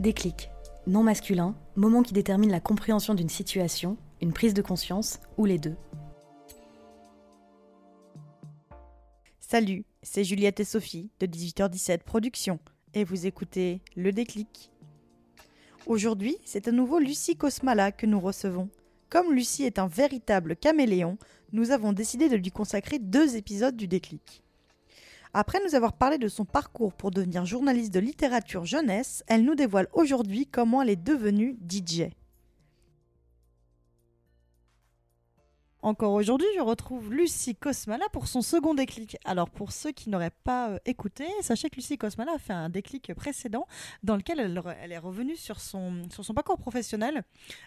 Déclic. Non masculin, moment qui détermine la compréhension d'une situation, une prise de conscience ou les deux. Salut, c'est Juliette et Sophie de 18h17 Productions et vous écoutez Le Déclic. Aujourd'hui, c'est à nouveau Lucie Cosmala que nous recevons. Comme Lucie est un véritable caméléon, nous avons décidé de lui consacrer deux épisodes du Déclic. Après nous avoir parlé de son parcours pour devenir journaliste de littérature jeunesse, elle nous dévoile aujourd'hui comment elle est devenue DJ. Encore aujourd'hui, je retrouve Lucie Cosmala pour son second déclic. Alors pour ceux qui n'auraient pas euh, écouté, sachez que Lucie Cosmala a fait un déclic précédent dans lequel elle, est revenue sur son, sur son parcours professionnel,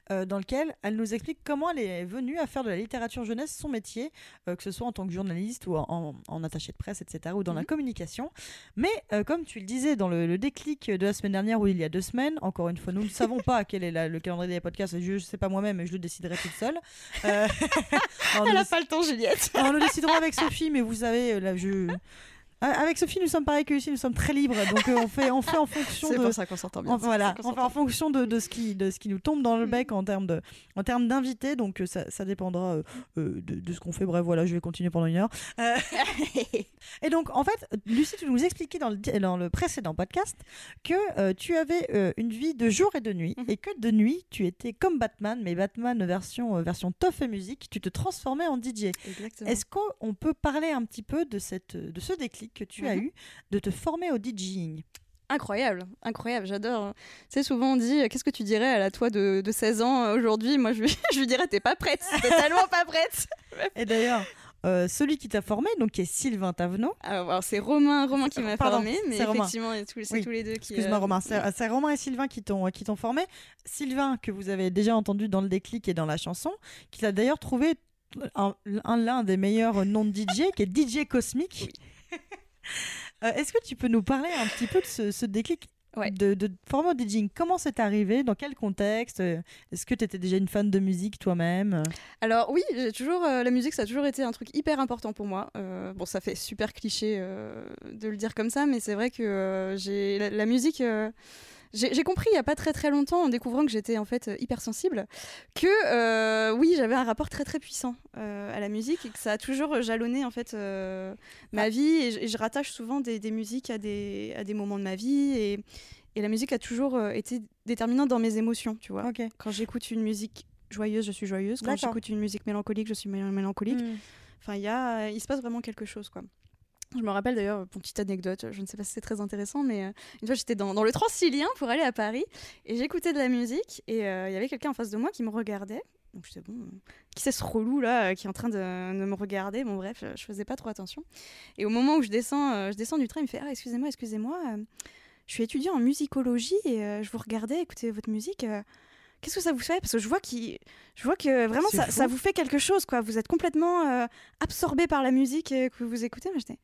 euh, dans lequel elle nous explique comment elle est venue à faire de la littérature jeunesse son métier, euh, que ce soit en tant que journaliste ou en, en- en attaché de presse, etc., ou dans la communication. Mais comme tu le disais dans le, le déclic de la semaine dernière ou il y a deux semaines, encore une fois, nous ne savons pas quel est la- le calendrier des podcasts, je ne sais pas moi-même, mais je le déciderai toute seule. Elle a déc- pas le temps, Juliette. alors, nous déciderons avec Sophie, mais vous savez, euh, là, je... Avec Sophie, nous sommes pareils que Lucie, nous sommes très libres, donc euh, on, fait, on fait en fonction C'est de, pour ça qu'on s'entend bien. Voilà, c'est on fait en fonction de, de ce qui, de ce qui nous tombe dans le bec en termes de, en termes d'invités, donc ça, ça dépendra euh, euh, de, de ce qu'on fait. Bref, voilà, je vais continuer pendant une heure. Euh, et donc, en fait, Lucie, tu nous expliquais dans le, dans le précédent podcast que euh, tu avais euh, une vie de jour et de nuit, Mhm. et que de nuit, tu étais comme Batman, mais Batman version, euh, version tough et musique, tu te transformais en DJ. Exactement. Est-ce qu'on peut parler un petit peu de, cette, de ce déclic? Que tu as Mhm. eu de te former au DJing Incroyable, incroyable, j'adore. Tu sais, souvent on dit euh, Qu'est-ce que tu dirais à la toi de, de 16 ans euh, aujourd'hui? Moi, je lui, je lui dirais T'es pas prête, t'es tellement pas prête. Et d'ailleurs, euh, celui qui t'a formé, donc qui est Sylvain Tavenot, Alors, alors, c'est Romain, Romain qui m'a formé, mais effectivement, c'est tous, c'est Oui, tous les deux qui. excuse-moi euh, Romain, c'est Romain et Sylvain qui t'ont qui t'ont formé. Sylvain que vous avez déjà entendu dans le déclic et dans la chanson, qui a d'ailleurs trouvé un- un- l'un des meilleurs noms de DJ, qui est DJ Cosmique. Euh, Est-ce que tu peux nous parler un petit peu de ce, ce déclic Ouais. de, de former au DJing Comment c'est arrivé? Dans quel contexte? Est-ce que tu étais déjà une fan de musique toi-même? Alors oui, j'ai toujours euh, la musique, ça a toujours été un truc hyper important pour moi. Euh, bon, ça fait super cliché de le dire comme ça, mais c'est vrai que j'ai la, la musique. J'ai compris il y a pas très très longtemps en découvrant que j'étais en fait euh, hypersensible que euh, oui j'avais un rapport très très puissant euh, à la musique et que ça a toujours jalonné en fait euh, ma vie et je, et je rattache souvent des, des musiques à des, à des moments de ma vie et, et la musique a toujours été déterminante dans mes émotions tu vois quand j'écoute une musique joyeuse, je suis joyeuse. Quand j'écoute une musique mélancolique, je suis mél- mélancolique. Mm. Enfin, il y a, il se passe vraiment quelque chose, quoi. Je me rappelle d'ailleurs, pour petite anecdote, je ne sais pas si c'est très intéressant, mais euh, une fois j'étais dans, dans le Transilien pour aller à Paris et j'écoutais de la musique et euh, il y avait quelqu'un en face de moi qui me regardait. Donc j'étais bon, euh, qui c'est ce relou là qui est en train de, de me regarder? Bon bref, je faisais pas trop attention. Et au moment où je descends, euh, je descends du train, il me fait ah excusez-moi, excusez-moi, je suis étudiant en musicologie et je vous regardais écouter votre musique. Qu'est-ce que ça vous fait? Parce que je vois, qu'il- je vois que vraiment ça, vous fait quelque chose, quoi. Vous êtes complètement euh, absorbé par la musique que vous écoutez. Moi, j'étais,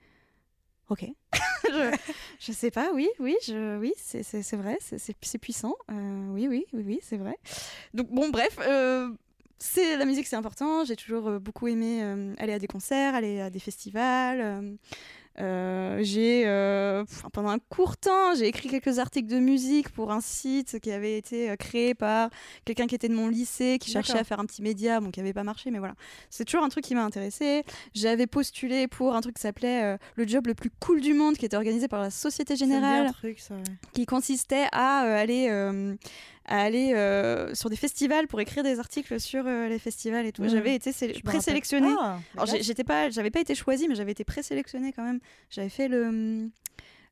ok. je, je sais pas, oui, oui, oui, c'est vrai, c'est- puissant. Euh, oui, oui, oui, oui, c'est vrai. Donc bon, bref. euh, c'est la musique, c'est important. J'ai toujours euh, beaucoup aimé aller à des concerts, aller à des festivals. Euh, j'ai euh, pendant un court temps, j'ai écrit quelques articles de musique pour un site qui avait été euh, créé par quelqu'un qui était de mon lycée, qui cherchait à faire un petit média, bon, qui n'avait pas marché, mais voilà. C'est toujours un truc qui m'a intéressé. J'avais postulé pour un truc qui s'appelait le job le plus cool du monde, qui était organisé par la Société Générale truc, ça, ouais. qui consistait à aller, à aller euh, sur des festivals pour écrire des articles sur euh, les festivals et tout. Mhm. J'avais été présélectionnée. Ah, j'étais pas, j'avais pas été choisie, mais j'avais été présélectionnée quand même. J'avais fait le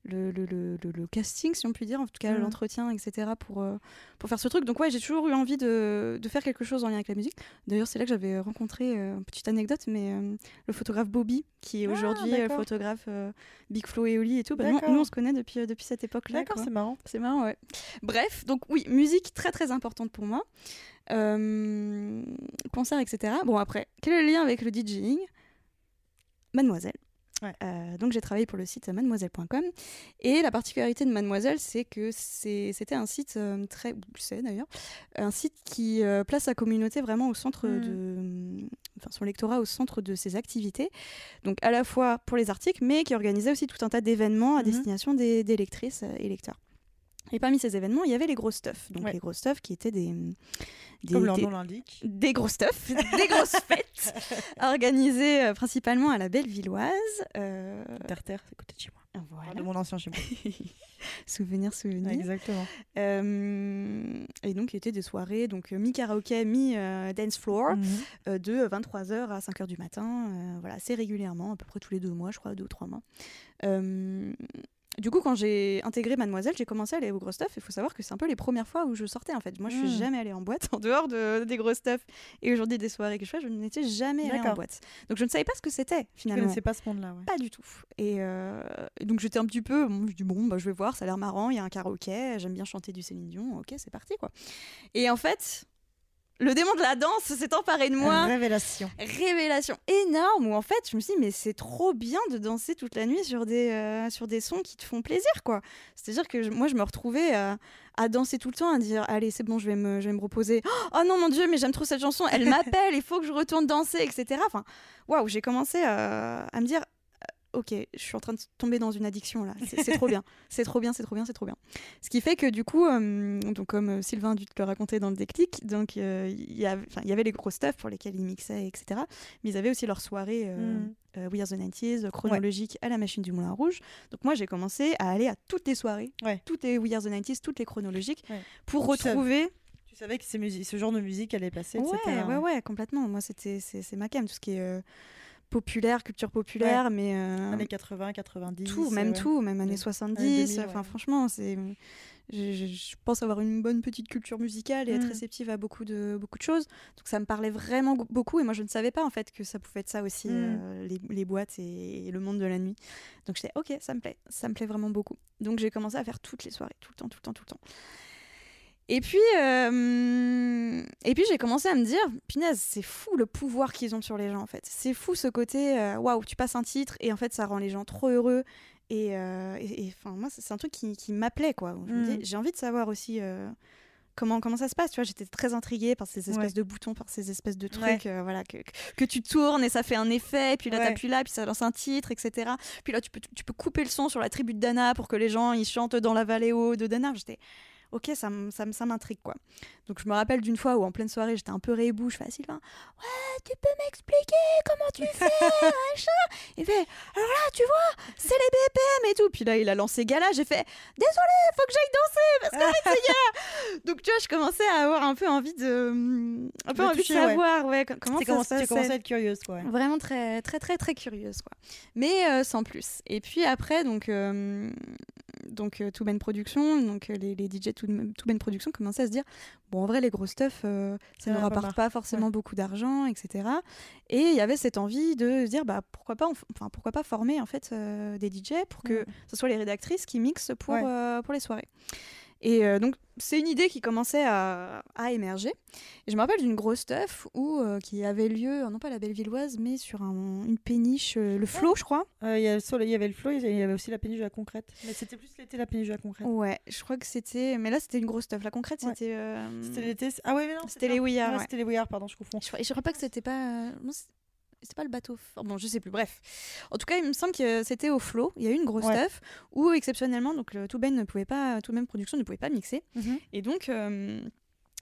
le, le, le, le- casting, si on peut dire, en tout cas Mhm. l'entretien, etc. Pour, euh, pour faire ce truc. Donc ouais, j'ai toujours eu envie de, de faire quelque chose en lien avec la musique. D'ailleurs, c'est là que j'avais rencontré, euh, petite anecdote, mais euh, le photographe Bobby, qui est Ah, aujourd'hui euh, photographe euh, Big Flo et Oli et tout. Bah, nous, on se connaît depuis, depuis cette époque-là. D'accord, c'est marrant. C'est marrant, ouais. Bref, donc oui, musique très très importante pour moi. Concert, etc. Bon, après, quel est le lien avec le DJing? Mademoiselle. Euh, donc j'ai travaillé pour le site mademoiselle.com et la particularité de Mademoiselle c'est que c'était un site euh, très c'est d'ailleurs un site qui euh, place sa communauté vraiment au centre Mm. de enfin son lectorat au centre de ses activités donc à la fois pour les articles mais qui organisait aussi tout un tas d'événements à Mhm. destination des, des lectrices euh, et lecteurs et parmi ces événements, il y avait les gros stuff. Donc Ouais. les gros stuff qui étaient des, des, Comme leur nom l'indique. des gros stuff, des grosses fêtes organisées euh, principalement à la Bellevilloise. Euh, Terre-Terre, c'est côté de chez moi. voilà. De mon ancien chez moi. Souvenir, souvenir. Exactement. Euh, et donc, il y était des soirées, donc euh, mi-karaoké, mi-dance floor, Mhm. euh, de 23h à 5h du matin, voilà, assez régulièrement, à peu près tous les deux mois, je crois, deux ou trois mois. Du coup, quand j'ai intégré Mademoiselle, j'ai commencé à aller au gros stuff. Il faut savoir que c'est un peu les premières fois où je sortais en fait. Moi, je suis Mm. jamais allée en boîte en dehors de, des gros stuff. Et aujourd'hui, des soirées que je fais, je n'étais jamais allée en boîte. Donc, je ne savais pas ce que c'était Je finalement. connaissais pas ce monde-là. Ouais. Pas du tout. Et euh, et donc j'étais un petit peu, bon, je dis bon, bah, je vais voir, ça a l'air marrant, il y a un karaoké, j'aime bien chanter du Céline Dion, ok, c'est parti quoi. Et en fait, le démon de la danse s'est emparé de moi. Révélation. Révélation énorme où en fait je me suis dit mais c'est trop bien de danser toute la nuit sur des, euh, sur des sons qui te font plaisir quoi. C'est-à-dire que je- moi je me retrouvais euh, à danser tout le temps, à dire allez c'est bon je vais me, je vais me reposer. Oh non mon dieu mais j'aime trop cette chanson, elle m'appelle, il faut que je retourne danser etc. Enfin waouh j'ai commencé à, à me dire euh, ok je suis en train de tomber dans une addiction là, c'est trop bien, c'est trop bien, c'est trop bien, c'est trop bien. Ce qui fait que du coup, euh, donc comme euh, Sylvain a dû te le raconter dans le déclic, donc euh, il y avait- y les gros stuff pour lesquels ils mixaient, etc. Mais ils avaient aussi leur soirée euh, Mhm. euh, We Are the 90s, euh, chronologique à la machine du Moulin Rouge. Donc moi j'ai commencé à aller à toutes les soirées, Ouais. toutes les We Are the 90s, toutes les chronologiques, Ouais. pour Donc, retrouver. Tu savais que ces ce genre de musique allait passer, Ouais, etc. ouais, ouais, complètement. Moi c'était c'est ma cam, tout ce qui est populaire, culture populaire, mais euh, Années 80, 90. tout, même ouais. tout, même années Ouais. 70. 2000, Enfin, ouais. franchement, c'est. Je, je- je pense avoir une bonne petite culture musicale et être Mm. réceptive à beaucoup de, beaucoup de choses. Donc ça me parlait vraiment beaucoup et moi je ne savais pas en fait que ça pouvait être ça aussi, Mm. euh, les, les boîtes et, et le monde de la nuit. Donc j'étais ok, ça me plaît, ça me plaît vraiment beaucoup. Donc j'ai commencé à faire toutes les soirées, tout le temps, tout le temps, tout le temps. Et puis, euh, et puis j'ai commencé à me dire, punaise, c'est fou le pouvoir qu'ils ont sur les gens en fait. C'est fou ce côté, euh, waouh, tu passes un titre et en fait ça rend les gens trop heureux. Et, euh, et- et, moi c'est un truc qui, qui m'appelait quoi. Je Mm. j'ai envie de savoir aussi euh, comment comment ça se passe. Tu vois, j'étais très intriguée par ces espèces Ouais. de boutons, par ces espèces de trucs, Ouais. voilà que, que- que tu tournes et ça fait un effet. Puis là Ouais. t'appuies là, puis ça lance un titre, etc. Puis là tu peux tu peux couper le son sur la tribu de Dana pour que les gens ils chantent dans la vallée haute de Dana. J'étais ok, ça, m'intrigue quoi. Donc je me rappelle d'une fois où en pleine soirée j'étais un peu rébou, je fais à Sylvain, ouais, tu peux m'expliquer comment tu fais, machin? Il fait, alors là, tu vois, c'est les BPM et tout. Puis là, il a lancé Gala, j'ai fait, désolé, faut que j'aille danser parce qu'en fait, c'est Gala. Donc tu vois, je commençais à avoir un peu envie de, un peu De envie toucher, de ouais. savoir, ouais, co- comment ça se commencé, tu commencé à être curieuse, quoi. ouais. Vraiment très, très, très, très curieuse, quoi. Mais euh, sans plus. Et puis après, donc, euh, donc euh, Too Ben Production, donc les, les DJ Too Ben Production commençaient à se dire, bon, en vrai, les gros stuff, euh, ça ne rapporte pas forcément beaucoup d'argent, etc. Et il y avait cette envie de se dire, bah, pourquoi pas, enfin, pourquoi pas former en fait euh, des DJ pour que Mm. ce soit les rédactrices qui mixent pour, Ouais. euh, pour les soirées. Et euh, donc, c'est une idée qui commençait à, à émerger. Et je me rappelle d'une grosse stuff où, euh, qui avait lieu, non pas à la Bellevilloise, mais sur un- une péniche, euh, le flot, je crois. Euh, Il y, avait le flot, il y avait aussi la péniche de la concrète. Mais c'était plus l'été, la péniche de la concrète. Ouais, je crois que c'était. Mais là, c'était une grosse stuff. La concrète, Ouais. c'était. euh, C'était l'été. Ah ouais, mais non. C'était les Ouillards, Ouais. C'était les Ouillards, pardon, je confonds. Je je crois pas que c'était pas. euh, non, c'était pas le bateau. fort. Bon, je sais plus. Bref. En tout cas, il me semble que c'était au flot. Il y a eu une grosse Ouais. stuff où, exceptionnellement, donc le Tout Ben ne pouvait pas. Tout même production ne pouvait pas mixer. Mhm. Et donc, euh,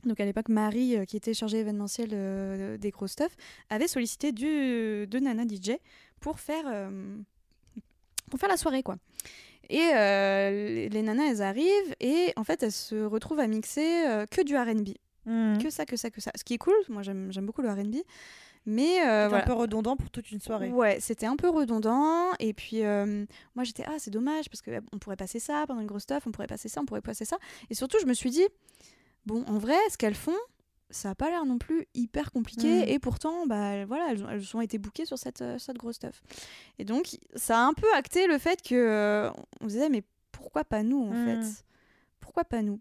donc à l'époque, Marie, euh, qui était chargée événementielle euh, des gros stuff, avait sollicité du, de Nana DJ pour faire, pour faire la soirée, quoi. Et euh, les, nanas, elles arrivent et en fait, elles se retrouvent à mixer euh, que du R&B. Mhm. Que ça, que ça, que ça. Ce qui est cool, moi j'aime j'aime beaucoup le RB. Mais euh, voilà. un peu redondant pour toute une soirée. Ouais, c'était un peu redondant. Et puis, euh, moi, j'étais, ah, c'est dommage, parce qu'on pourrait passer ça pendant une grosse stuff, on pourrait passer ça, on pourrait passer ça. Et surtout, je me suis dit, bon, en vrai, ce qu'elles font, ça a pas l'air non plus hyper compliqué. Mm. Et pourtant, bah, voilà, elles, ont- elles ont été bookées sur cette, euh, cette grosse stuff. Et donc, ça a un peu acté le fait que euh, on se disait, mais pourquoi pas nous, en Mm. fait? Pourquoi pas nous?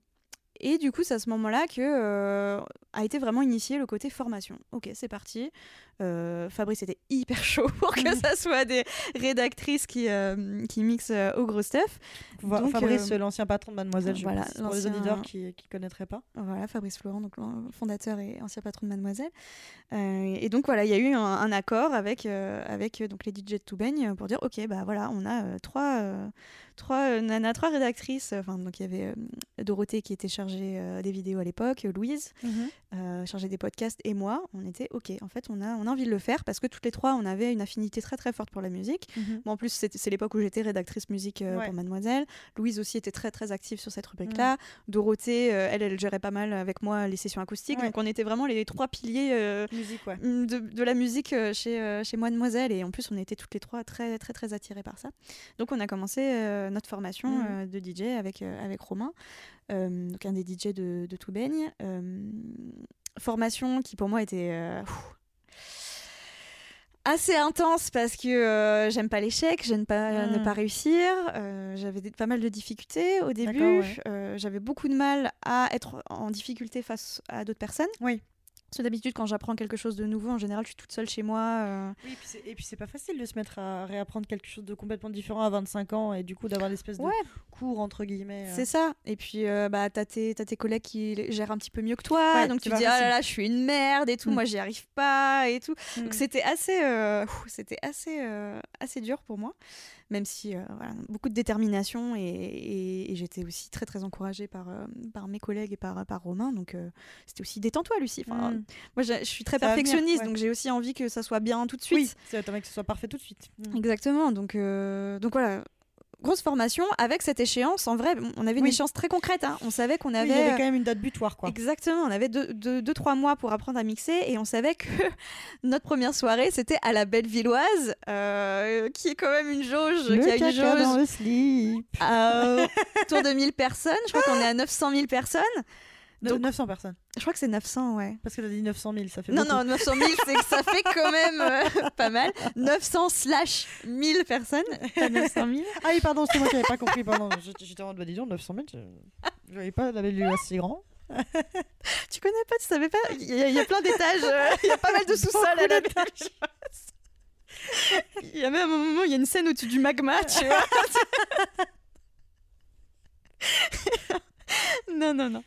Et du coup, c'est à ce moment-là que euh, a été vraiment initié le côté formation. Ok, c'est parti. Euh, Fabrice était hyper chaud pour que ça soit des rédactrices qui, euh, qui mixent euh, au gros stuff. Donc, Fabrice, l'ancien patron de Mademoiselle, je voilà, précise, pour les auditeurs qui ne connaîtraient pas. Voilà, Fabrice Florent, donc fondateur et ancien patron de Mademoiselle. Et donc voilà, il y a eu un, un accord avec, avec donc les DJ de Toubaigne pour dire ok, bah voilà, on a trois, trois nanas, trois rédactrices. Enfin, donc il y avait Dorothée qui était chargée des vidéos à l'époque, Louise euh, chargée des podcasts et moi. On était ok, en fait, on a, on a envie de le faire parce que toutes les trois, on avait une affinité très très forte pour la musique. Moi, en plus, c'est l'époque où j'étais rédactrice musique euh, Ouais. pour Mademoiselle. Louise aussi était très très active sur cette rubrique-là. Dorothée, euh, elle, elle gérait pas mal avec moi les sessions acoustiques. Ouais. Donc on était vraiment les trois piliers euh, Musique, ouais. de, de la musique chez, chez Mademoiselle. Et en plus, on était toutes les trois très très très attirées par ça. Donc on a commencé notre formation Mhm. de DJ avec, avec Romain, euh, donc un des DJ de, de Toubaigne. Euh, formation qui pour moi était... euh, assez intense parce que euh, j'aime pas l'échec, j'aime pas Mm. ne pas réussir. euh, j'avais pas mal de difficultés au début. Ouais. j'avais beaucoup de mal à être en difficulté face à d'autres personnes. Oui. Parce que d'habitude, quand j'apprends quelque chose de nouveau, en général, je suis toute seule chez moi. euh, Oui, et puis c'est- pas facile de se mettre à réapprendre quelque chose de complètement différent à 25 ans et du coup d'avoir l'espèce Ouais. de cours entre guillemets. euh. C'est ça. Et puis, euh, bah, t'as tes, tes collègues qui gèrent un petit peu mieux que toi. Ouais, donc tu dis, ah là là, je suis une merde et tout. Mm. Moi, j'y arrive pas et tout. Mm. Donc c'était assez, c'était assez, assez dur pour moi, même si euh, voilà, beaucoup de détermination et, et- et j'étais aussi très très encouragée par, euh, par mes collègues et par, par Romain. Donc euh, c'était aussi détends-toi Lucie. Enfin, Mm. Moi je, suis très Ça va venir, perfectionniste, ouais. donc j'ai aussi envie que ça soit bien tout de Oui, suite. c'est attends, que ce soit parfait tout de suite. Mm. Exactement. Donc, donc voilà. Grosse formation avec cette échéance. En vrai, on avait une Oui. échéance très concrète. hein. On savait qu'on Oui, avait. il y avait quand même une date butoir quoi. Exactement, on avait deux, deux, deux, trois mois pour apprendre à mixer et on savait que notre première soirée c'était à la Bellevilloise, euh, qui est quand même une jauge, Le qui a une caca dans jauge le slip. à autour de 1000 personnes. Je crois qu'on est à 900 000 personnes. De- Donc- 900 personnes. Je crois que c'est 900, ouais. Parce que t'as dit 900 000, ça fait Non, beaucoup. non, 900 000, c'est que ça fait quand même euh, pas mal. 900 slash 1000 personnes, pas 900 000. Ah oui, pardon, c'est moi qui n'avais pas compris. Pardon, J'étais- en mode, bah, dis donc, 900 000, je voyais pas la belle si grand. Tu connais pas, tu savais pas? Il y, a- il y a plein d'étages, euh, il y a pas mal de sous-sols à la. Il y a même un moment, il y a une scène au-dessus du magma, tu vois. non, non, non.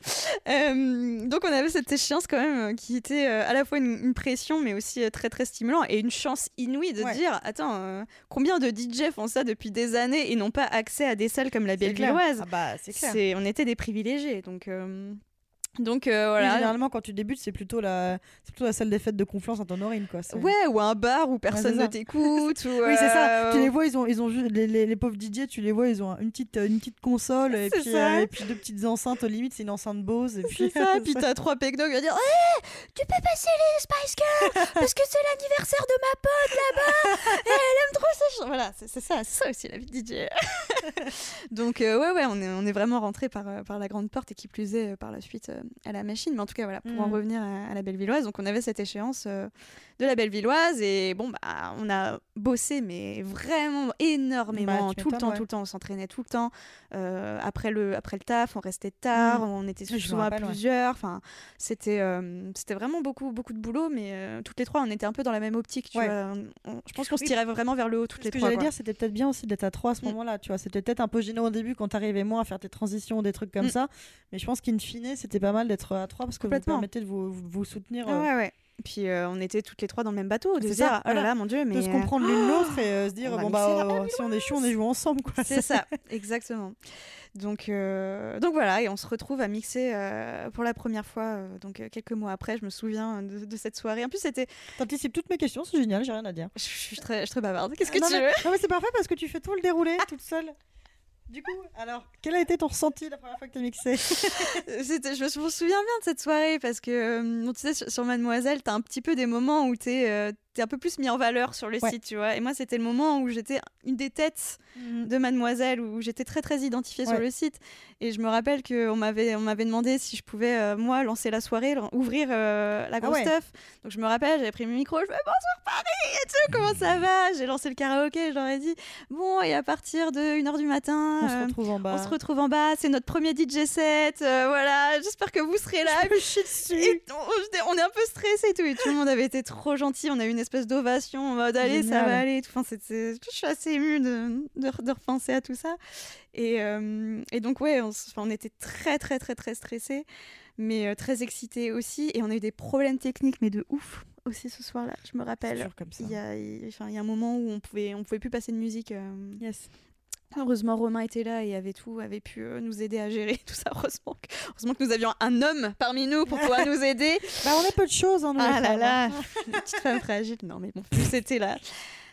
Euh, donc on avait cette échéance quand même euh, qui était euh, à la fois une, une pression mais aussi très très stimulant et une chance inouïe de Ouais. dire attends euh, combien de DJ font ça depuis des années et n'ont pas accès à des salles comme la. Bellevilloise? Ah bah, c'est clair. C'est- on était des privilégiés donc euh, donc euh, Oui, voilà généralement, quand tu débutes, c'est plutôt la, c'est plutôt la salle des fêtes de confiance en ton orine, quoi. Ouais, ou un bar où personne ne t'écoute. ou, Oui, c'est ça. euh, Tu les vois, ils ont, ils ont ju- les, les, les pauvres DJ, tu les vois, ils ont une petette, une petite console et puis, euh, et puis deux petites enceintes. Au limite, c'est une enceinte Bose. Et puis, ça, puis t'as trois pecnos qui vont dire Hé, tu peux passer les Spice Girls parce que c'est l'anniversaire de ma pote là-bas et elle aime trop ça. Voilà, c'est ça, ça aussi la vie de DJ. Donc, euh, ouais, ouais, on est, on est vraiment rentré par, euh, par la grande porte et qui plus est euh, par la suite euh, à la machine. Mais en tout cas, voilà, pour en Mhm. revenir à, à la Bellevilloise, donc on avait cette échéance euh, de la Bellevilloise et bon, bah, on a bossé, mais vraiment énormément, Bah, tout le temps, ouais. tout le temps, on s'entraînait tout le temps. Euh, après, le, après le taf, on restait tard, Mhm. on était souvent à plusieurs. Enfin, c'était euh, c'était vraiment beaucoup, beaucoup de boulot, mais euh, toutes les trois, on était un peu dans la même optique. Tu Ouais. vois. On- on- je pense qu'on se tirait vraiment vers le haut toutes Ce les que trois. j'allais quoi. dire, c'était peut-être bien aussi d'être à trois à ce Mm. moment-là. Tu vois, c'était peut-être un peu gênant au début quand t'arrivais moins à faire tes transitions ou des trucs comme Mm. ça. Mais je pense qu'in fine, c'était pas mal d'être à trois parce que vous permettez de vous, vous- soutenir, Ah euh, ouais, ouais. Puis euh, on était toutes les trois dans le même bateau, de C'est dire, ça, oh là là, mon Dieu, mais. de se euh, comprendre l'une l'autre et euh, se dire bon bah euh, si on est chaud, on est joué ensemble quoi. C'est ça, exactement. Donc, euh, donc voilà, et on se retrouve à mixer pour la première fois, donc quelques mois après, je me souviens de, de cette soirée. En plus, c'était. T'anticipes toutes mes questions, c'est génial, j'ai rien à dire. Je suis très, je suis très bavarde. Qu'est-ce que non, tu mais, veux? non mais c'est parfait parce que tu fais tout le déroulé toute seule. Du coup, alors, quel a été ton ressenti la première fois que tu as mixé C'était- je me sou- souviens bien de cette soirée parce que, euh, tu sais, sur, Mademoiselle, t'as un petit peu des moments où t'es euh, t'es un peu plus mis en valeur sur le Ouais. site, tu vois. Et moi, c'était le moment où j'étais une des têtes de Mademoiselle, où j'étais très très identifiée sur le site. Et je me rappelle qu'on m'avait on m'avait demandé si je pouvais, euh, moi, lancer la soirée, ouvrir euh, la grosse ouais. stuff. Donc je me rappelle, j'avais pris mon micro, je fais bonsoir Paris et tout, comment ça va? J'ai lancé le karaoké, je leur ai dit, bon, et à partir de 1h du matin. On se euh, retrouve en bas. on se retrouve en bas, c'est notre premier DJ set, euh, voilà, j'espère que vous serez là. Je me chie dessus. Et on, j'étais- on est un peu stressé et tout, et tout le monde avait été trop gentil. On a eu une espèce d'ovation en mode allez, ça Génial. va aller. et tout. Enfin, c'était- je suis assez émue de, de, de repenser à tout ça. Et, euh, et donc, ouais, on, enfin, on était très, très, très, très stressés, mais euh, très excités aussi. Et on a eu des problèmes techniques, mais de ouf aussi ce soir-là. Je me rappelle. comme ça. Il y, a, enfin, il y a un moment où on pouvait, on pouvait plus passer de musique. euh, Yes. Heureusement, Romain était là et avait tout, avait pu euh, nous aider à gérer tout ça. Heureusement que, heureusement que nous avions un homme parmi nous pour pouvoir nous aider. Bah, on a peu de choses, hein, nous, Ah là là, hein. une petite femme fragile. Non, mais bon, c'était la,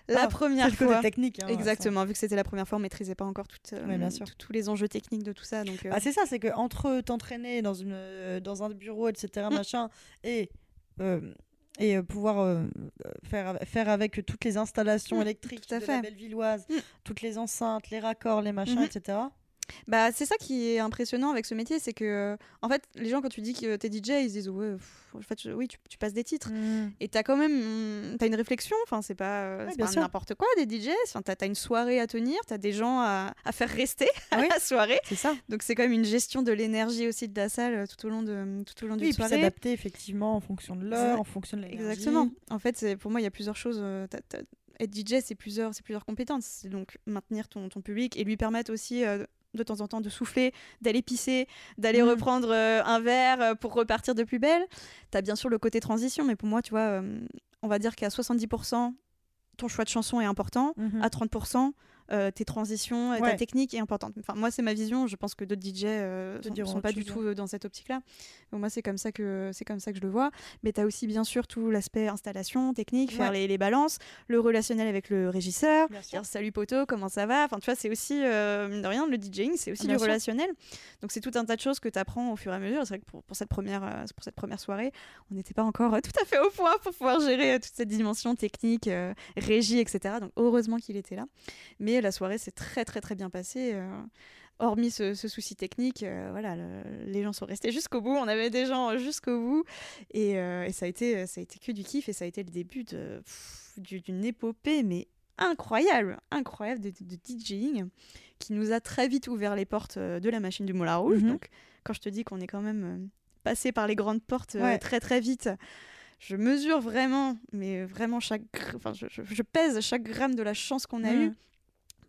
la Ah, première le côté fois. technique. hein, Exactement, vu que c'était la première fois, on maîtrisait pas encore toutes, euh, Ouais, bien sûr. tout- tous les enjeux techniques de tout ça. Donc, euh, Ah, c'est ça, c'est que entre t'entraîner dans une euh, dans un bureau, etc., Mm. machin, et et euh, pouvoir euh, faire faire avec toutes les installations Mm, électriques tout à de la Bellevilloise, Mm. toutes les enceintes, les raccords, les machins, Mhm. etc. bah, c'est ça qui est impressionnant avec ce métier, c'est que, euh, en fait, les gens, quand tu dis que t'es DJ, ils se disent, ouais, pff, en fait, oui, tu, tu passes des titres. Et t'as quand même mm, t'as une réflexion, enfin c'est pas, euh, Ouais, pas n'importe quoi des DJs, enfin, t'as, t'as une soirée à tenir, t'as des gens à, à faire rester à Oui. la soirée, C'est ça. donc c'est quand même une gestion de l'énergie aussi de la salle euh, tout au long de tout au long Oui, soirée. s'adapter effectivement en fonction de l'heure, en fonction de l'énergie. Exactement. En fait, pour moi, il y a plusieurs choses. être DJ, c'est plusieurs, plusieurs compétences. C'est donc maintenir ton, ton public et lui permettre aussi euh, de temps en temps de souffler, d'aller pisser, d'aller Mm. reprendre euh, un verre euh, pour repartir de plus belle. T'as bien sûr le côté transition, mais pour moi, tu vois, euh, on va dire qu'à 70%, ton choix de chanson est important. Mhm. À 30%, euh, tes transitions, euh, ta technique est importante. Enfin, moi, c'est ma vision. Je pense que d'autres DJ euh, Te sont, pas du tout euh, dans cette optique-là. Donc, moi, c'est comme ça que c'est comme ça que je le vois. Mais tu as aussi bien sûr tout l'aspect installation, technique, faire Ouais. les, les balances, le relationnel avec le régisseur, dire salut poteau, comment ça va? Enfin, tu vois, c'est aussi euh, mine de rien le DJing, c'est aussi Bien du sûr. relationnel. Donc, c'est tout un tas de choses que tu apprends au fur et à mesure. C'est vrai que pour, pour cette première euh, pour cette première soirée, on n'était pas encore euh, tout à fait au point pour pouvoir gérer euh, toute cette dimension technique, euh, régie, etc. Donc, heureusement qu'il était là. Mais la soirée s'est très très très bien passée. euh, hormis ce, ce souci technique, euh, voilà, le- les gens sont restés jusqu'au bout. On avait des gens jusqu'au bout, et, euh, et ça a été ça a été que du kiff et ça a été le début de d'une épopée, mais incroyable, incroyable de, de DJing qui nous a très vite ouvert les portes de la machine du Moulin Rouge. Mhm. Donc, quand je te dis qu'on est quand même passé par les grandes portes Ouais. très très vite. Je mesure vraiment, mais vraiment chaque, enfin, je, je- je pèse chaque gramme de la chance qu'on a Mhm. eue.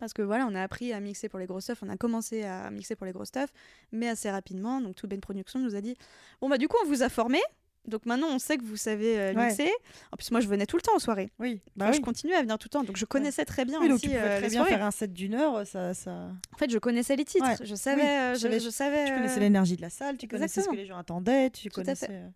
Parce que voilà, on a appris à mixer pour les gros stuff, on a commencé à mixer pour les gros stuff, mais assez rapidement, donc Too Ben Production nous a dit Bon, bah, du coup, on vous a formé, donc maintenant on sait que vous savez euh, Ouais. mixer. En plus, moi je venais tout le temps aux soirées. Oui, bah Enfin, oui. Je continuais à venir tout le temps, donc je connaissais très bien Oui, donc aussi tu euh, très bien soirées. faire un set d'une heure, ça, ça... En fait, je connaissais les titres, Ouais. je savais. Oui, euh, je, savais- je savais Tu euh, connaissais l'énergie de la salle, tu connaissais ce que les gens attendaient, tu Tout à connaissais... fait. euh,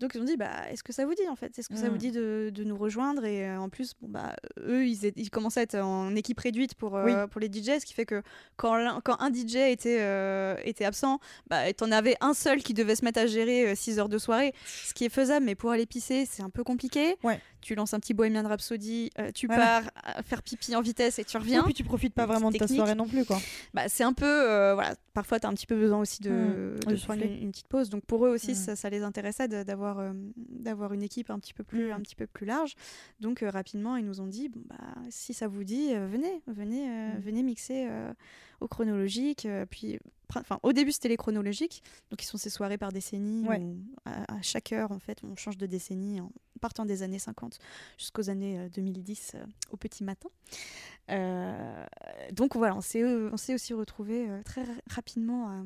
Donc ils ont dit bah est-ce que ça vous dit en fait? Est-ce que ça vous Mm. dit de, de nous rejoindre? Et euh, en plus bon bah eux ils, étaient- ils commençaient à être en équipe réduite pour euh, pour les DJ ce qui fait que quand l'un- quand un DJ était euh, était absent bah t'en avais un seul qui devait se mettre à gérer 6 heures de soirée ce qui est faisable mais pour aller pisser c'est un peu compliqué. Ouais. Tu lances un petit Bohemian Rhapsody, euh, tu pars à faire pipi en vitesse et tu Et reviens. puis tu profites pas vraiment de ta soirée non plus, quoi. Bah, c'est un peu euh, voilà parfois tu as un petit peu besoin aussi de, Mm. de De prendre une, une petite pause donc pour eux aussi Mm. ça, ça les intéressait de- d'avoir euh, d'avoir une équipe un petit peu plus Mm. un petit peu plus large donc euh, rapidement ils nous ont dit bon bah si ça vous dit euh, venez venez euh, Mm. venez mixer euh, au chronologique euh, puis enfin au début c'était les chronologiques donc ils sont ces soirées par décennie Ouais. où à, à chaque heure en fait on change de décennie en partant des années 50 jusqu'aux années euh, 2010 euh, au petit matin euh, donc voilà, on s'est, euh, aussi retrouvé très ra- rapidement à,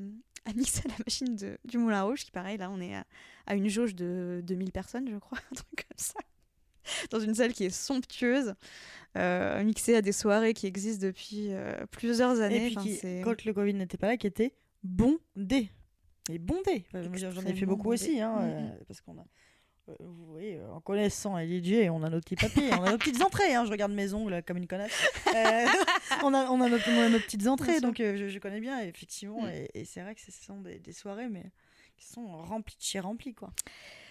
à mixer à la machine de- du Moulin Rouge, qui pareil, là on est à, à une jauge de 2000 personnes, je crois, un truc comme ça. Dans une salle qui est somptueuse, euh, mixée à des soirées qui existent depuis euh, plusieurs années. Et puis, qui, quand le Covid n'était pas là, qui était bondé. Et bondé. Enfin, J'en ai fait beaucoup bondé. aussi, hein, Mm, euh, parce qu'on a... Euh, vous voyez, euh, en connaissant les DJ, on a nos petits papiers, on a nos petites entrées. hein, je regarde mes ongles comme une connasse. Euh, on, a, on, a nos, on a nos petites entrées, donc je, je connais bien, effectivement. Mm. Et, et c'est vrai que ce sont des, des soirées, mais qui sont remplies de chez remplies, quoi.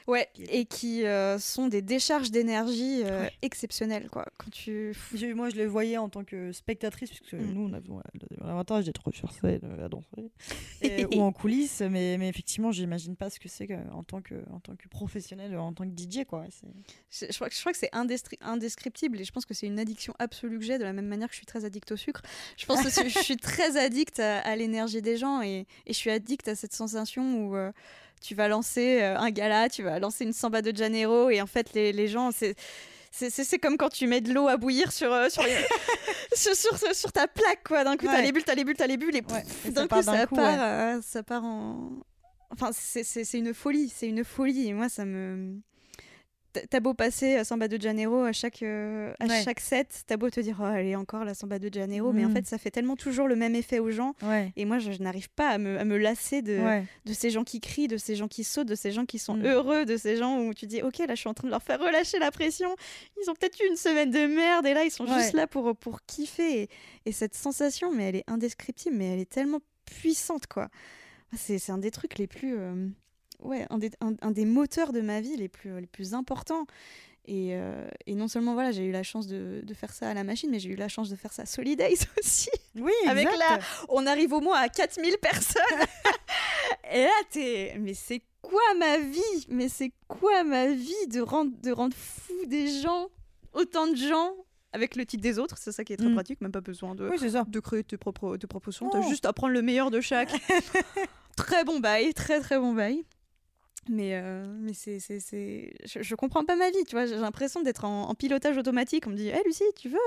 Ouais, Qui- et qui euh, sont des décharges d'énergie euh, Ouais. exceptionnelles, quoi. Quand tu... J'ai- Moi, je les voyais en tant que spectatrice, puisque Mm. nous, on a on a l'avantage d'être sur scène euh, à danser, et- ou en coulisses, mais, mais effectivement, j'imagine pas ce que c'est en tant que, en tant que professionnel, en tant que DJ, quoi. Je, je crois, que- je crois que c'est indescriptible et je pense que c'est une addiction absolue que j'ai, de la même manière que je suis très addict au sucre. Je pense que je, je suis très addict à, à l'énergie des gens et, et je suis addict à cette sensation où euh, tu vas lancer euh, un gala, tu vas lancer une samba de Janeiro et en fait les, les gens, c'est. C'est- comme quand tu mets de l'eau à bouillir sur, euh, sur, les- sur, sur, sur ta plaque, quoi. D'un coup, t'as les bulles, t'as les bulles, t'as les bulles, et, Ouais, et d'un coup, ça coup, part, euh, ça part en. Enfin, c'est une folie, c'est une folie. Et moi, ça me. T'as- beau passer à Samba de Janeiro à chaque, euh, à Ouais. chaque set, t'as beau te dire, oh, allez, encore la Samba de Janeiro, mais en Mm. fait, ça fait tellement toujours le même effet aux gens. Ouais. Et moi, je, je n'arrive pas à me, à me lasser de, Ouais. de ces gens qui crient, de ces gens qui sautent, de ces gens qui sont Mm. heureux, de ces gens où tu dis ok là je suis en train de leur faire relâcher la pression. Ils ont peut-être eu une semaine de merde et là ils sont juste là pour, pour kiffer. Et, et cette sensation, mais elle est indescriptible, mais elle est tellement puissante quoi. C'est c'est un des trucs les plus euh, ouais un des, un, un des moteurs de ma vie les plus les plus importants. Et, euh, et non seulement voilà j'ai eu la chance de, de faire ça à la machine, mais j'ai eu la chance de faire ça à Solidays aussi Oui, Avec exact. la- on arrive au moins à 4000 personnes. Et là, t'es. Mais c'est quoi ma vie? Mais c'est quoi ma vie de rendre, de rendre fou des gens, autant de gens, avec le titre des autres? C'est ça qui est très Mm. pratique, même pas besoin de, Oui, ça. de créer tes propres, tes propres sons. T'as juste à prendre le meilleur de chaque. très bon bail, très très bon bail. Mais, euh, mais c'est, c'est, c'est... Je, je comprends pas ma vie, tu vois. J'ai l'impression d'être en, en pilotage automatique. On me dit, hé Lucie, tu veux.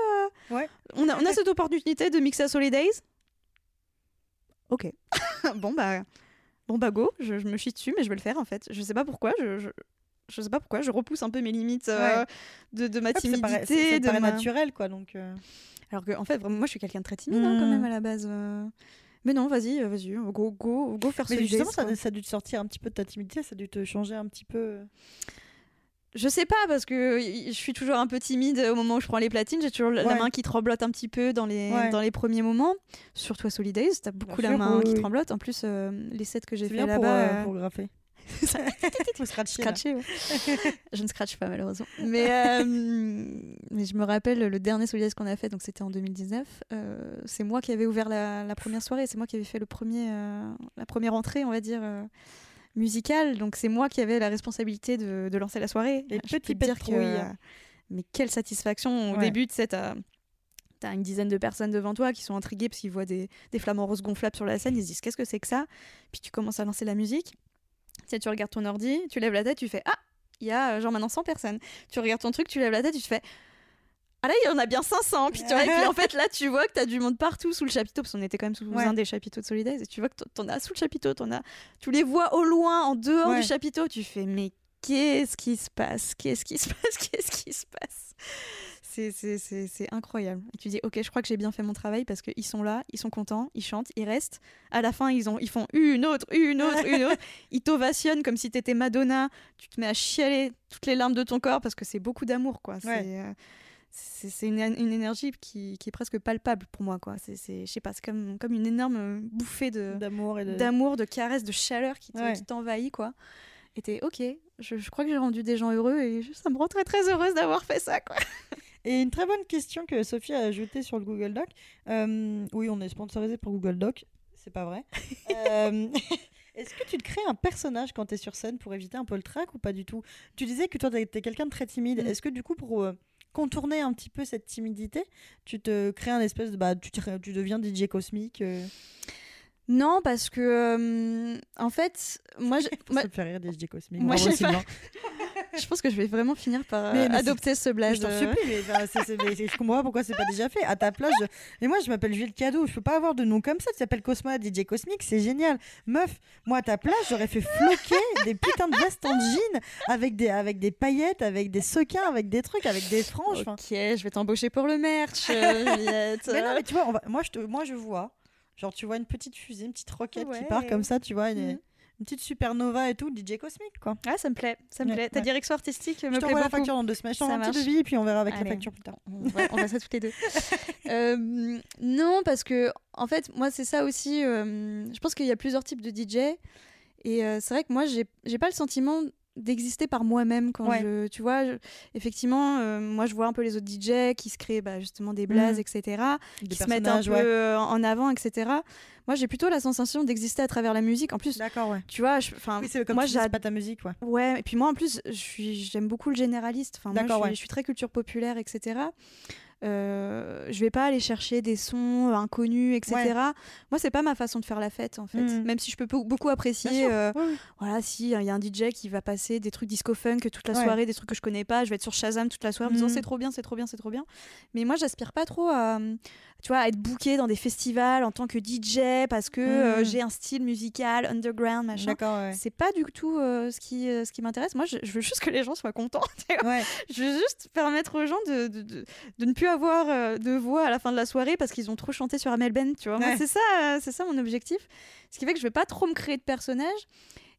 euh, Ouais. On, a, on a cette opportunité de mixer à Solidays Ok. bon, bah. Bon, bah, go. Je, je me chie dessus, mais je vais le faire en fait. Je sais pas pourquoi. Je, je, je sais pas pourquoi. Je repousse un peu mes limites euh, Ouais. de, de ma Ouais, paraît, timidité. ça- de paraît ma- naturel, quoi. Donc, alors que, en fait, vraiment, moi, je suis quelqu'un de très timide hein, quand Mm. même à la base. Euh. Mais non, vas-y, euh, vas-y, go, go, go faire Mais Solidays, justement, ça, a dû te sortir un petit peu de ta timidité, ça a dû te changer un petit peu. euh. Je sais pas, parce que je suis toujours un peu timide au moment où je prends les platines. J'ai toujours la main qui tremblote un petit peu dans les, Ouais. dans les premiers moments. Surtout à Solidays, t'as beaucoup la sûr, main oui, qui oui. tremblote. En plus, euh, les sets que j'ai fait pour, là-bas. euh, euh, pour graffer. Scratcher, ouais. je ne scratche pas malheureusement. Mais, euh, mais je me rappelle le dernier Solidays qu'on a fait, donc c'était en 2019. euh, c'est moi qui avais ouvert la, la première soirée, c'est moi qui avais fait le premier, euh, la première entrée, on va dire, musicale. Donc c'est moi qui avais la responsabilité de, de lancer la soirée. Les Je peux petits dire que, euh, mais quelle satisfaction au Ouais. début, tu sais, t'as T'as une dizaine de personnes devant toi qui sont intriguées parce qu'ils voient des, des flamants roses gonflables sur la scène. Ils se disent qu'est-ce que c'est que ça? Puis tu commences à lancer la musique. Tu tu regardes ton ordi, tu lèves la tête, tu fais Ah, il y a euh, genre maintenant 100 personnes. Tu regardes ton truc, tu lèves la tête, tu fais Ah là, il y en a bien 500. Puis, tu vois, et puis en fait, là, tu vois que tu as du monde partout sous le chapiteau, parce qu'on était quand même sous Ouais. un des chapiteaux de Solidays. Et tu vois que t'en as sous le chapiteau, as, tu les vois au loin, en dehors Ouais. du chapiteau. Tu fais Mais qu'est-ce qui se passe? Qu'est-ce qui se passe? Qu'est-ce qui se passe? C'est, incroyable. Et tu dis, ok, je crois que j'ai bien fait mon travail parce qu'ils sont là, ils sont contents, ils chantent, ils restent. À la fin, ils, ont, ils font une autre, une autre, une autre. Ils t'ovationnent comme si t'étais Madonna. Tu te mets à chialer toutes les larmes de ton corps parce que c'est beaucoup d'amour, quoi. Ouais. C'est, euh, c'est, une, une énergie qui, qui est presque palpable pour moi, quoi. C'est, je sais pas, c'est comme, comme une énorme bouffée de, D'amour et de. d'amour, de caresse, de chaleur qui, Ouais. t'envahit, quoi. Et t'es ok, je, je crois que j'ai rendu des gens heureux et ça me rend très très heureuse d'avoir fait ça, quoi. Et une très bonne question que Sophie a ajoutée sur le Google Doc. Euh, oui, on est sponsorisé pour Google Doc. C'est pas vrai. Euh, Est-ce que tu te crées un personnage quand tu es sur scène pour éviter un peu le trac ou pas du tout? Tu disais que toi, tu es quelqu'un de très timide. Mm. Est-ce que du coup, pour euh, contourner un petit peu cette timidité, tu te crées un espèce de. Bah, tu, te- tu deviens DJ cosmique Non, parce que euh, en fait, moi, je, moi, Ça me fait rire des DJ cosmiques. moi, j'ai pas-. Je pense que je vais vraiment finir par euh, Mais- mais adopter ce blaze. je t'en euh, supplie, mais, c'est- c'est- mais je comprends pas pourquoi c'est pas déjà fait? À ta place, je- mais moi je m'appelle Jules Cadeau, je peux pas avoir de nom comme ça. Tu t'appelles Cosma DJ Cosmique, c'est génial. Meuf, moi à ta place, j'aurais fait floquer des putains de vestes en jean avec des, avec des paillettes, avec des sequins, avec des trucs, avec des franges. Ok, je vais t'embaucher pour le merch, Juliette. Mais non, mais tu vois, va- moi, je te, moi je vois, genre tu vois une petite fusée, une petite roquette qui part comme ça, tu vois, une, Mhm. Une petite supernova et tout, DJ cosmique quoi. Ah, ça me plaît, ça me Ouais, plaît. Ta ouais. direction artistique me Je plaît la facture dans deux semaines. Je t'envoie un petit devis et puis on verra avec la facture plus tard. On va, on va ça toutes les deux. Euh, non, parce que en fait, moi, c'est ça aussi. euh, je pense qu'il y a plusieurs types de DJ. Et euh, c'est vrai que moi, j'ai pas le sentiment d'exister par moi-même quand Ouais. je tu vois je- effectivement euh, moi je vois un peu les autres DJ qui se créent bah, justement des blazes Mhm. etc Des qui se mettent un peu ouais. euh, en avant etc moi j'ai plutôt la sensation d'exister à travers la musique en plus D'accord, ouais. tu vois enfin Oui, moi j'ad- pas ta musique, ouais. Ouais, et puis moi en plus, je suis, j'aime beaucoup le généraliste. Enfin, moi, suis, je suis très culture populaire, etc. Euh, je vais pas aller chercher des sons inconnus, etc. Ouais. Moi, c'est pas ma façon de faire la fête, en fait. Mhm. Même si je peux be- beaucoup apprécier. euh, voilà, si il y a un DJ qui va passer des trucs disco funk toute la Ouais. soirée, des trucs que je connais pas, je vais être sur Shazam toute la soirée en me disant Mhm. c'est trop bien, c'est trop bien, c'est trop bien. Mais moi, j'aspire pas trop à, tu vois, être booké dans des festivals en tant que DJ parce que euh, Mhm. j'ai un style musical underground, machin. D'accord, ouais. C'est pas du tout euh, ce qui, euh, ce qui m'intéresse. Moi, je, je veux juste que les gens soient contents. Ouais. je veux juste permettre aux gens de, de, de, de ne plus avoir de voix à la fin de la soirée parce qu'ils ont trop chanté sur Amel Ben. Tu vois, Moi, Ouais. c'est ça, c'est ça mon objectif. Ce qui fait que je vais pas trop me créer de personnages.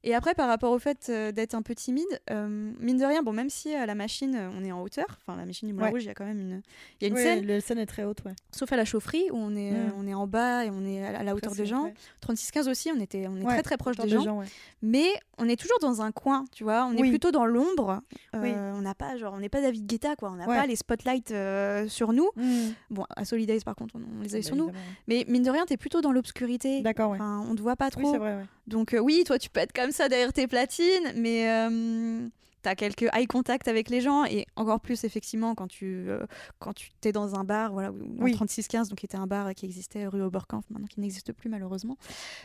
Et après, par rapport au fait euh, d'être un peu timide, euh, mine de rien, bon, même si à la machine, euh, on est en hauteur, enfin, la machine du Moulin Ouais. Rouge, il y a quand même une, il y a une scène, La scène est très haute, ouais. sauf à la chaufferie où on est, Mm. on est en bas et on est à la hauteur Presque, des gens. ouais. 36-15 aussi, on, était, on est très très proche des gens mais on est toujours dans un coin, tu vois. On est Oui. plutôt dans l'ombre. Euh, Oui. On n'a pas genre, on n'est pas David Guetta, quoi. On n'a pas les spotlights euh, sur nous. Mhm. Bon, à Solidays par contre, on, on les a Bah, sur nous. évidemment. Mais mine de rien, t'es plutôt dans l'obscurité. D'accord, ouais. Enfin, on te voit pas Oui, trop. c'est vrai, ouais. Donc euh, oui, toi, tu peux être comme ça derrière tes platines, mais euh, t'as quelques eye contact avec les gens et encore plus effectivement quand tu euh, quand tu t'es dans un bar, voilà, Oui. 3615, donc qui était un bar qui existait rue Oberkampf, maintenant qui n'existe plus malheureusement.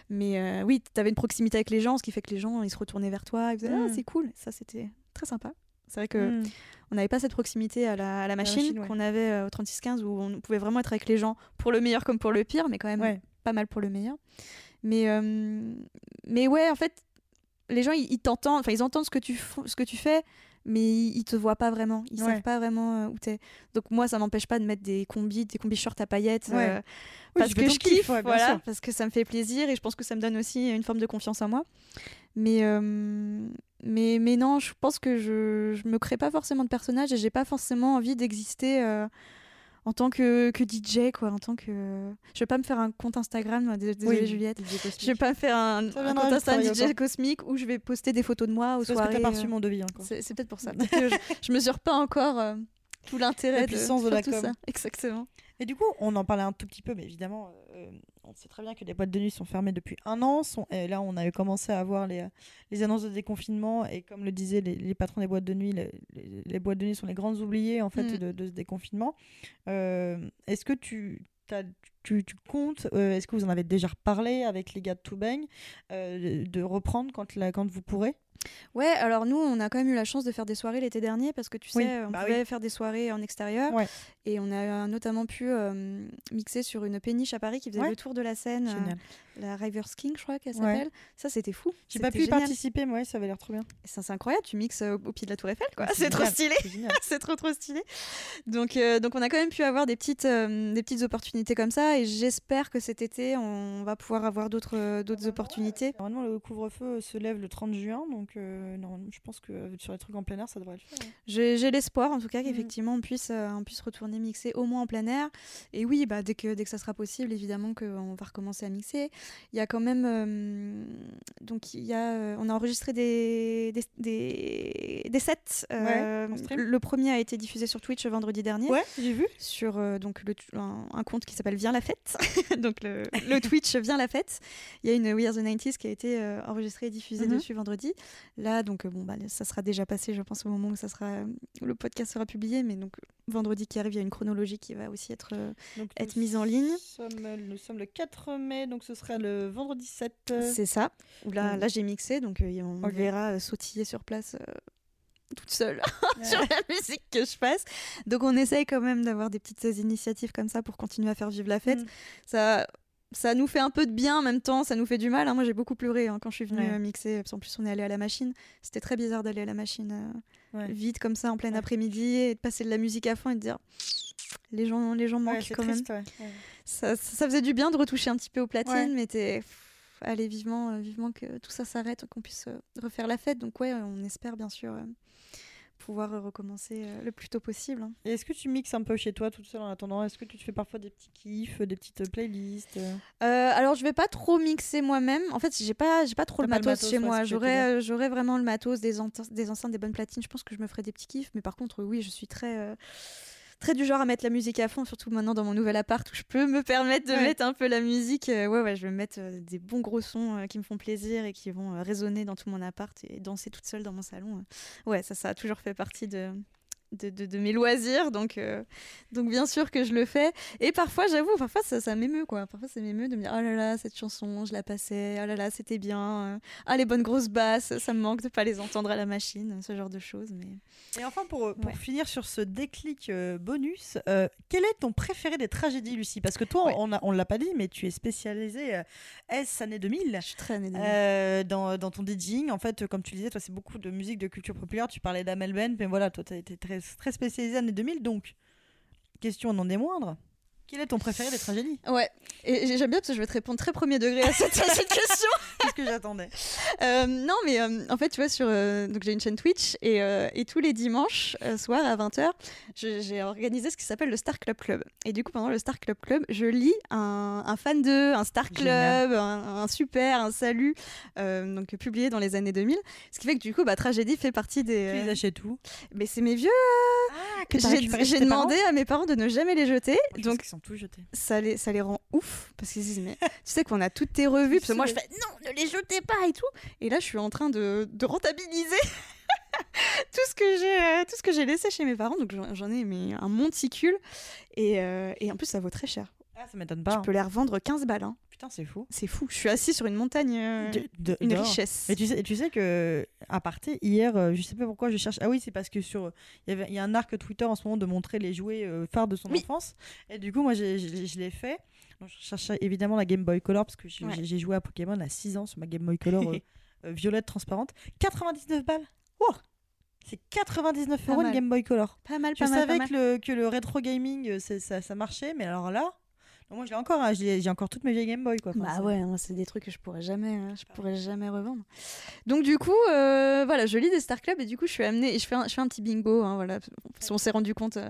Mais euh, oui, t'avais une proximité avec les gens, ce qui fait que les gens ils se retournaient vers toi, ils disaient Mm. ah c'est cool, ça c'était très sympa. C'est vrai que Mhm. on n'avait pas cette proximité à la, à la machine, machine, ouais. qu'on avait euh, au 3615 où on pouvait vraiment être avec les gens pour le meilleur comme pour le pire, mais quand même Ouais. pas mal pour le meilleur. Mais, euh, mais ouais, en fait, les gens, ils, ils t'entendent, enfin, ils entendent ce que tu, ce que tu fais, mais ils, te voient pas vraiment. Ils Ouais. savent pas vraiment euh, où t'es. Donc moi, ça m'empêche pas de mettre des combis, des combis shorts à paillettes. Ouais. euh, Oui, parce que je kiff, kiffe, ouais, voilà, sûr. parce que ça me fait plaisir et je pense que ça me donne aussi une forme de confiance en moi. Mais, euh, mais, mais non, je pense que je, je me crée pas forcément de personnage et j'ai pas forcément envie d'exister euh, en tant que, que DJ, quoi. En tant que... Je vais pas me faire un compte Instagram, dés- désolée Oui, Juliette. Je vais pas me faire un, compte Instagram DJ encore. cosmique où je vais poster des photos de moi aux C'est parce que soirées. t'as pas reçu euh, mon devis encore. c'est peut-être pour ça. Que je, je mesure pas encore euh, tout l'intérêt de, puissance de faire la tout com. ça. Exactement. Et du coup, on en parlait un tout petit peu, mais évidemment, euh, on sait très bien que les boîtes de nuit sont fermées depuis un an. Sont, et là, on avait commencé à avoir les, les annonces de déconfinement. Et comme le disaient les, les patrons des boîtes de nuit, les, boîtes de nuit sont les grandes oubliées en fait, Mm. de, de ce déconfinement. Euh, Est-ce que tu, t'as- tu, tu comptes, euh, est-ce que vous en avez déjà reparlé avec les gars de euh, de reprendre quand, la, quand vous pourrez? Ouais, alors nous, on a quand même eu la chance de faire des soirées l'été dernier parce que tu sais, Oui, on bah pouvait faire des soirées en extérieur. Ouais. Et on a euh, notamment pu euh, mixer sur une péniche à Paris qui faisait Ouais. le tour de la scène, euh, la Rivers King, je crois qu'elle Ouais. s'appelle. Ça, c'était fou. J'ai pas pu y participer, mais ouais, ça avait l'air trop bien. Ça, c'est incroyable, tu mixes au pied de la Tour Eiffel, quoi. C'est trop stylé. C'est trop trop stylé. Donc, euh, donc on a quand même pu avoir des petites, des petites opportunités comme ça et j'espère que cet été on va pouvoir avoir d'autres d'autres opportunités. Normalement, le couvre-feu se lève le 30 juin, donc euh, normalement, je pense que euh, sur les trucs en plein air, ça devrait le faire. hein. J'ai l'espoir en tout cas Mhm. qu'effectivement on puisse, euh, on puisse retourner mixer au moins en plein air. Et oui, bah, dès, que, dès que ça sera possible, évidemment qu'on va recommencer à mixer. Il y a quand même. euh, donc il y a, euh, on a enregistré des, des, des, des sets. euh, Ouais, le premier a été diffusé sur Twitch vendredi dernier. Ouais, j'ai vu. sur euh, donc le, un, un compte qui s'appelle Viens la fête. donc le, le Twitch Viens la fête. Il y a une We Are the 90s qui a été euh, enregistrée et diffusée Mhm. dessus vendredi. Là, donc euh, bon, bah, ça sera déjà passé, je pense, au moment où ça sera, euh, où le podcast sera publié. Mais donc vendredi qui arrive, il y a une chronologie qui va aussi être. euh, Donc, Être mise en ligne. Sommes, nous sommes le 4 mai, donc ce sera le vendredi 7. euh, C'est ça. Là, là j'ai mixé, donc euh, on verra euh, sautiller sur place. euh, toute seule sur la musique que je fasse. Donc on essaye quand même d'avoir des petites initiatives comme ça pour continuer à faire vivre la fête. Mm. Ça, ça nous fait un peu de bien en même temps, ça nous fait du mal. hein. Moi j'ai beaucoup pleuré hein, quand je suis venue Ouais. euh, mixer. Qu'en plus on est allé à la machine. C'était très bizarre d'aller à la machine euh, Ouais. vite comme ça en plein Ouais. après-midi et de passer de la musique à fond et de dire les gens, les gens manquent quand triste, même. Ça, ça faisait du bien de retoucher un petit peu aux platines, mais t'es- allez, vivement, euh, vivement que tout ça s'arrête, qu'on puisse euh, refaire la fête. Donc, ouais, on espère bien sûr pouvoir recommencer euh, le plus tôt possible. hein. Et est-ce que tu mixes un peu chez toi toute seule en attendant? Est-ce que tu te fais parfois des petits kiffs, des petites euh, playlists euh? Alors, je vais pas trop mixer moi-même. En fait, j'ai pas, j'ai pas trop le matos, chez moi. J'aurais, j'aurais vraiment le matos, des, des enceintes, des bonnes platines. Je pense que je me ferais des petits kiffs. Mais par contre, oui, je suis très, très du genre à mettre la musique à fond, surtout maintenant dans mon nouvel appart où je peux me permettre de Ouais. mettre un peu la musique. Euh, ouais, ouais, je vais mettre euh, des bons gros sons euh, qui me font plaisir et qui vont résonner dans tout mon appart et danser toute seule dans mon salon. Ouais, ça, ça a toujours fait partie de. De, de- de mes loisirs, donc, euh, donc bien sûr que je le fais. Et parfois, j'avoue, parfois ça, ça m'émeut, quoi. Parfois, ça m'émeut de me dire, oh là là, cette chanson, je la passais, oh là là, c'était bien. euh, Ah, les bonnes grosses basses, ça me manque de pas les entendre à la machine, ce genre de choses. Mais Et enfin, pour, pour Ouais. finir sur ce déclic euh, bonus, euh, quel est ton préféré des tragédies, Lucie? Parce que toi, Ouais. on a- on l'a pas dit, mais tu es spécialisée S année 2000. je suis très année 2000. dans, dans ton DJing, en fait, comme tu disais, toi, c'est beaucoup de musique de culture populaire. Tu parlais d'Amel Ben, mais voilà, toi, tu as été très, très spécialisée années 2000. Donc, question non des moindres, quel est ton préféré des tragédies? Ouais, et j'ai- j'aime bien parce que je vais te répondre très premier degré à cette, à cette question. C'est ce que j'attendais. Euh, non, mais euh, en fait, tu vois, sur, euh, donc j'ai une chaîne Twitch et, et tous les dimanches soir à 20h, j'ai organisé ce qui s'appelle le Star Club Club. Et du coup, pendant le Star Club Club, je lis un, un fan de, un Star Club, un, un super, un salut, donc publié dans les années 2000. Ce qui fait que du coup, bah, Tragédie fait partie des. Tu les achètes où? Mais c'est mes vieux. Ah, J'ai j'ai demandé à mes parents de ne jamais les jeter. Donc, Tous jetés. ça les, ça les rend ouf parce qu'ils se disent mais tu sais qu'on a toutes tes revues parce que moi je fais non ne les jetez pas et tout et là je suis en train de, de rentabiliser tout ce que j'ai euh, tout ce que j'ai laissé chez mes parents donc j'en- j'en ai mais un monticule et, euh, et en plus ça vaut très cher Ah, ça m'étonne pas. tu hein. peux les revendre 15 balles hein. Putain, c'est fou. c'est fou je suis assis sur une montagne euh, De- de- une richesse Mais tu sais, tu sais que à partir hier, euh, je sais pas pourquoi je cherche. Ah oui, c'est parce que sur il y a un arc Twitter en ce moment de montrer les jouets euh, phares de son Oui. enfance. Et du coup, moi, je l'ai fait. Donc, je cherchais évidemment la Game Boy Color parce que j'ai Ouais. joué à Pokémon à 6 ans sur ma Game Boy Color euh, violette transparente. 99 balles. Oh c'est 99 Pas euros une mal. Game Boy Color. pas mal Je pas mal, pas savais mal. que le, que le rétro gaming c'est- ça, ça marchait, mais alors là, non, moi je l'ai encore, hein, j'ai encore toutes mes vieilles Game Boy quoi. Bah ouais, moi c'est des trucs que je pourrais jamais, euh, je pourrais jamais revendre. Donc du coup, euh, voilà, je lis des Star Club et du coup je suis amenée et je fais un, je fais un petit bingo, hein, voilà, parce qu'on s'est rendu compte euh,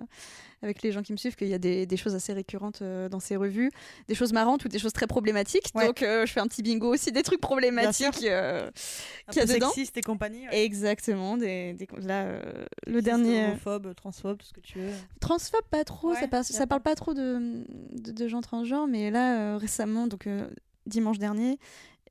avec les gens qui me suivent qu'il y a des, des choses assez récurrentes euh, dans ces revues, des choses marrantes ou des choses très problématiques. Ouais. Donc euh, je fais un petit bingo aussi des trucs problématiques. euh, qu'il y a dedans. sexiste et compagnie. ouais. exactement, des, des- là le dernier Homophobe, transphobe, tout ce que tu veux. transphobe pas trop, Ouais, ça, ça parle pas trop de, de, de gens transgenres, mais là récemment, donc dimanche dernier,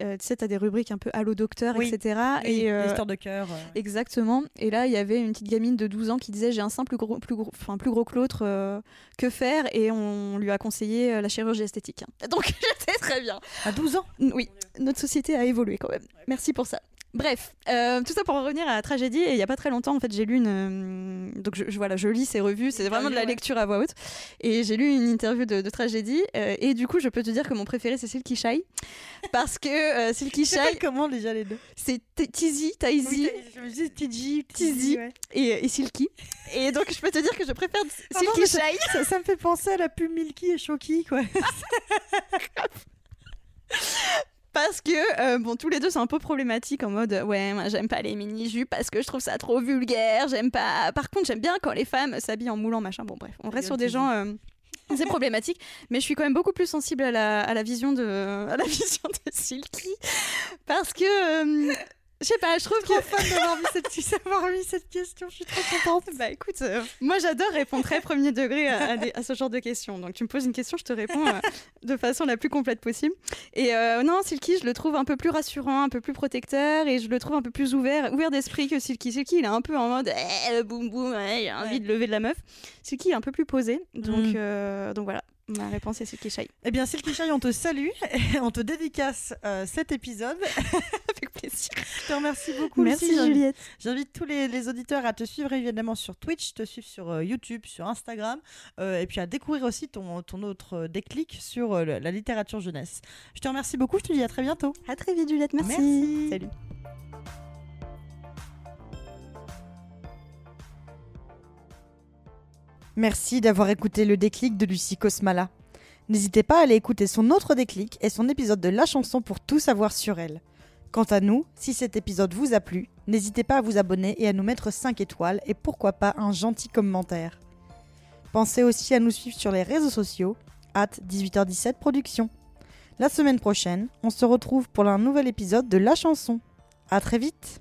euh, tu sais, t'as des rubriques un peu Allo Docteur, Oui. etc. Oui, et euh, de cœur. euh, Exactement. Et là, il y avait une petite gamine de 12 ans qui disait J'ai un sein plus gros, plus gros, enfin, plus gros que l'autre, que faire Et on lui a conseillé la chirurgie esthétique. Donc, j'étais très bien. À 12 ans? Oui, notre société a évolué quand même. Merci pour ça. Bref, euh, tout ça pour en revenir à la tragédie. Et il y a pas très longtemps, en fait, j'ai lu une. euh, donc, je, je- voilà, je lis ces revues. C'est vraiment de la lecture à voix haute. Et j'ai lu une interview de, de tragédie. euh, et du coup, je peux te dire que mon préféré, c'est Silky Shy. Parce que Silky Shy, comment déjà les deux c'est Tizi, Taizi Tizi. et, Silky. Et donc, je peux te dire que je préfère Silky Shy. ça, ça me fait penser à la pub Milky et Shoki quoi. Parce que, euh, bon, tous les deux, c'est un peu problématique en mode, euh, ouais, moi, j'aime pas les mini-jupes parce que je trouve ça trop vulgaire, j'aime pas. Par contre, j'aime bien quand les femmes s'habillent en moulant, machin. Bon, bref, on reste sur des gens. euh, c'est problématique, mais je suis quand même beaucoup plus sensible à la, à la vision de à la vision de Silky parce que euh, je sais pas, je trouve que Trop fan d'avoir mis cette, cette question, je suis trop contente. bah écoute, euh, moi j'adore répondre très premier degré à, à des- à ce genre de questions. Donc tu me poses une question, je te réponds euh, de façon la plus complète possible. Et euh, non, Silky, je le trouve un peu plus rassurant, un peu plus protecteur et je le trouve un peu plus ouvert, ouvert d'esprit que Silky. Silky, il est un peu en mode eh, boum boum, ouais, il a envie Ouais. de lever de la meuf. Silky est un peu plus posé. Donc, Mm. donc voilà, ma réponse est Silky Shy. Eh bien, Silky Shy, on te salue, et on te dédicace euh, cet épisode. Avec plaisir. Je te remercie beaucoup. Merci Juliette. J'invite tous les, les auditeurs à te suivre évidemment sur Twitch, te suivre sur euh, YouTube, sur Instagram, euh, et puis à découvrir aussi ton, ton autre déclic sur la littérature jeunesse. Je te remercie beaucoup, je te dis à très bientôt. À très vite Juliette, merci. Merci. Salut. Merci d'avoir écouté le déclic de Lucie Cosmala. N'hésitez pas à aller écouter son autre déclic et son épisode de La chanson pour tout savoir sur elle. Quant à nous, si cet épisode vous a plu, n'hésitez pas à vous abonner et à nous mettre 5 étoiles et pourquoi pas un gentil commentaire. Pensez aussi à nous suivre sur les réseaux sociaux, at 18h17 Productions. La semaine prochaine, on se retrouve pour un nouvel épisode de La chanson. À très vite